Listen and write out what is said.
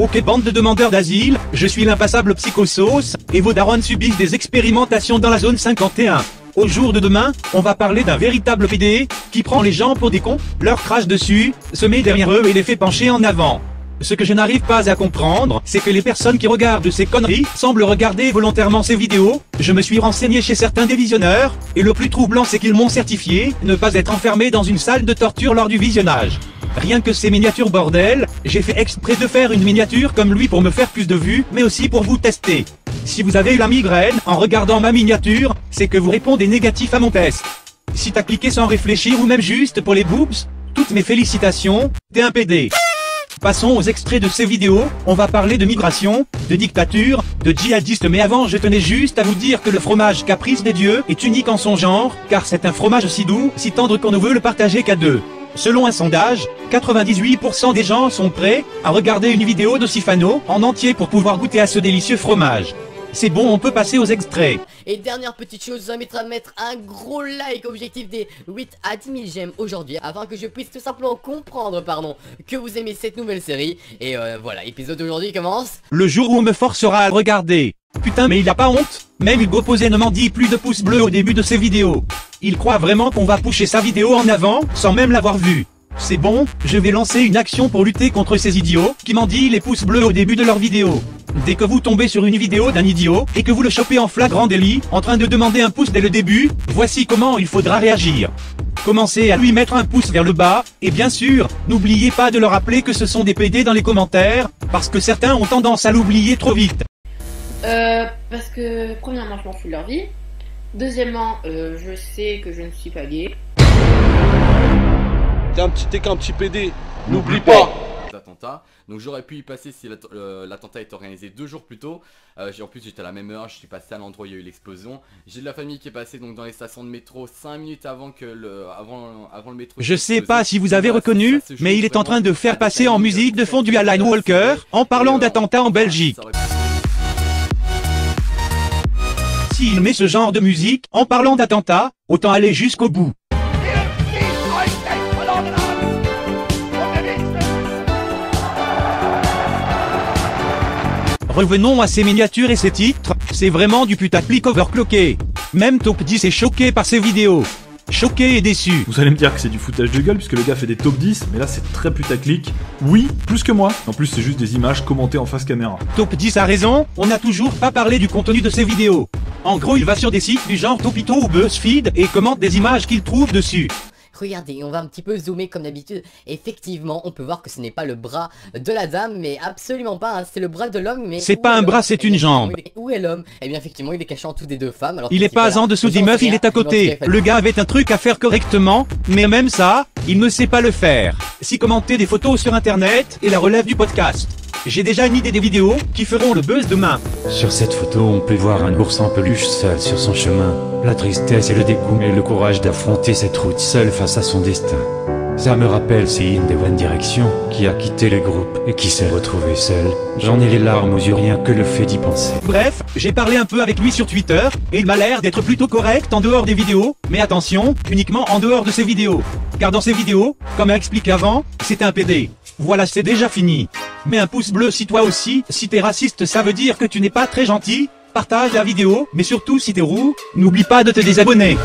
Ok bande de demandeurs d'asile, je suis l'impassable psychosauce, et vos darons subissent des expérimentations dans la zone 51. Au jour de demain, on va parler d'un véritable PD, qui prend les gens pour des cons, leur crache dessus, se met derrière eux et les fait pencher en avant. Ce que je n'arrive pas à comprendre, c'est que les personnes qui regardent ces conneries semblent regarder volontairement ces vidéos. Je me suis renseigné chez certains des visionneurs, et le plus troublant c'est qu'ils m'ont certifié ne pas être enfermé dans une salle de torture lors du visionnage. Rien que ces miniatures bordel, j'ai fait exprès de faire une miniature comme lui pour me faire plus de vues, mais aussi pour vous tester. Si vous avez eu la migraine en regardant ma miniature, c'est que vous répondez négatif à mon test. Si t'as cliqué sans réfléchir ou même juste pour les boobs, toutes mes félicitations, t'es un PD. Passons aux extraits de ces vidéos, on va parler de migration, de dictature, de djihadistes mais avant je tenais juste à vous dire que le fromage caprice des dieux est unique en son genre, car c'est un fromage si doux, si tendre qu'on ne veut le partager qu'à deux. Selon un sondage, 98% des gens sont prêts à regarder une vidéo de Sifano en entier pour pouvoir goûter à ce délicieux fromage. C'est bon, on peut passer aux extraits. Et dernière petite chose, je vous invite à mettre un gros like objectif des 8 à 10 000 j'aime aujourd'hui afin que je puisse tout simplement comprendre, pardon, que vous aimez cette nouvelle série. Et euh, voilà, l'épisode d'aujourd'hui commence. Le jour où on me forcera à regarder. Putain mais il a pas honte Même Hugo Posé ne m'en dit plus de pouces bleus au début de ses vidéos. Il croit vraiment qu'on va pousser sa vidéo en avant, sans même l'avoir vue. C'est bon, je vais lancer une action pour lutter contre ces idiots, qui m'en dit les pouces bleus au début de leur vidéo. Dès que vous tombez sur une vidéo d'un idiot, et que vous le chopez en flagrant délit, en train de demander un pouce dès le début, voici comment il faudra réagir. Commencez à lui mettre un pouce vers le bas, et bien sûr, n'oubliez pas de leur rappeler que ce sont des PD dans les commentaires, parce que certains ont tendance à l'oublier trop vite. Euh, parce que, premièrement, je m'en fous de leur vie. Deuxièmement, euh, je sais que je ne suis pas gay. T'es un petit, t'es qu'un petit PD. N'oublie pas. L'attentat. Donc j'aurais pu y passer si l'att- euh, l'attentat est organisé deux jours plus tôt. Euh, j'ai- en plus j'étais à la même heure, je suis passé à l'endroit où il y a eu l'explosion. J'ai de la famille qui est passée donc dans les stations de métro 5 minutes avant que le avant, avant le métro. Je sais pas si vous avez reconnu, mais il est en train de faire passer en timings, musique de euh, fond du Alan. Walker, en parlant euh, d'attentat en Belgique. S'il met ce genre de musique, en parlant d'attentat, autant aller jusqu'au bout. Revenons à ces miniatures et ces titres, c'est vraiment du putaclic overclocké. Même Top 10 est choqué par ces vidéos. Choqué et déçu. Vous allez me dire que c'est du foutage de gueule puisque le gars fait des top 10, mais là c'est très putaclic. Oui, plus que moi. En plus c'est juste des images commentées en face caméra. Top 10 a raison, on n'a toujours pas parlé du contenu de ces vidéos. En gros, il va sur des sites du genre Topito ou BuzzFeed et commente des images qu'il trouve dessus. Regardez, on va un petit peu zoomer comme d'habitude. Effectivement, on peut voir que ce n'est pas le bras de la dame, mais absolument pas. hein, C'est le bras de l'homme, mais C'est pas un bras, c'est Eh une jambe. Où est l'homme Eh bien, effectivement, il est caché en dessous des deux femmes. Alors Il est pas en dessous des meufs, il est à côté. Le gars avait un truc à faire correctement, mais même ça, il ne sait pas le faire. Si commenter des photos sur internet est la relève du podcast. J'ai déjà une idée des vidéos qui feront le buzz demain. Sur cette photo, on peut voir un ours en peluche seul sur son chemin. La tristesse et le dégoût, mais le courage d'affronter cette route seul face à son destin. Ça me rappelle Céline de One Direction, qui a quitté le groupe et qui s'est retrouvé seul. J'en ai les larmes aux yeux rien que le fait d'y penser. Bref, j'ai parlé un peu avec lui sur Twitter, et il m'a l'air d'être plutôt correct en dehors des vidéos, mais attention, uniquement en dehors de ses vidéos. Car dans ses vidéos, comme expliqué avant, c'est un PD. Voilà, c'est déjà fini. Mais un pouce bleu si toi aussi, si t'es raciste ça veut dire que tu n'es pas très gentil, partage la vidéo, mais surtout si t'es roux, n'oublie pas de te désabonner.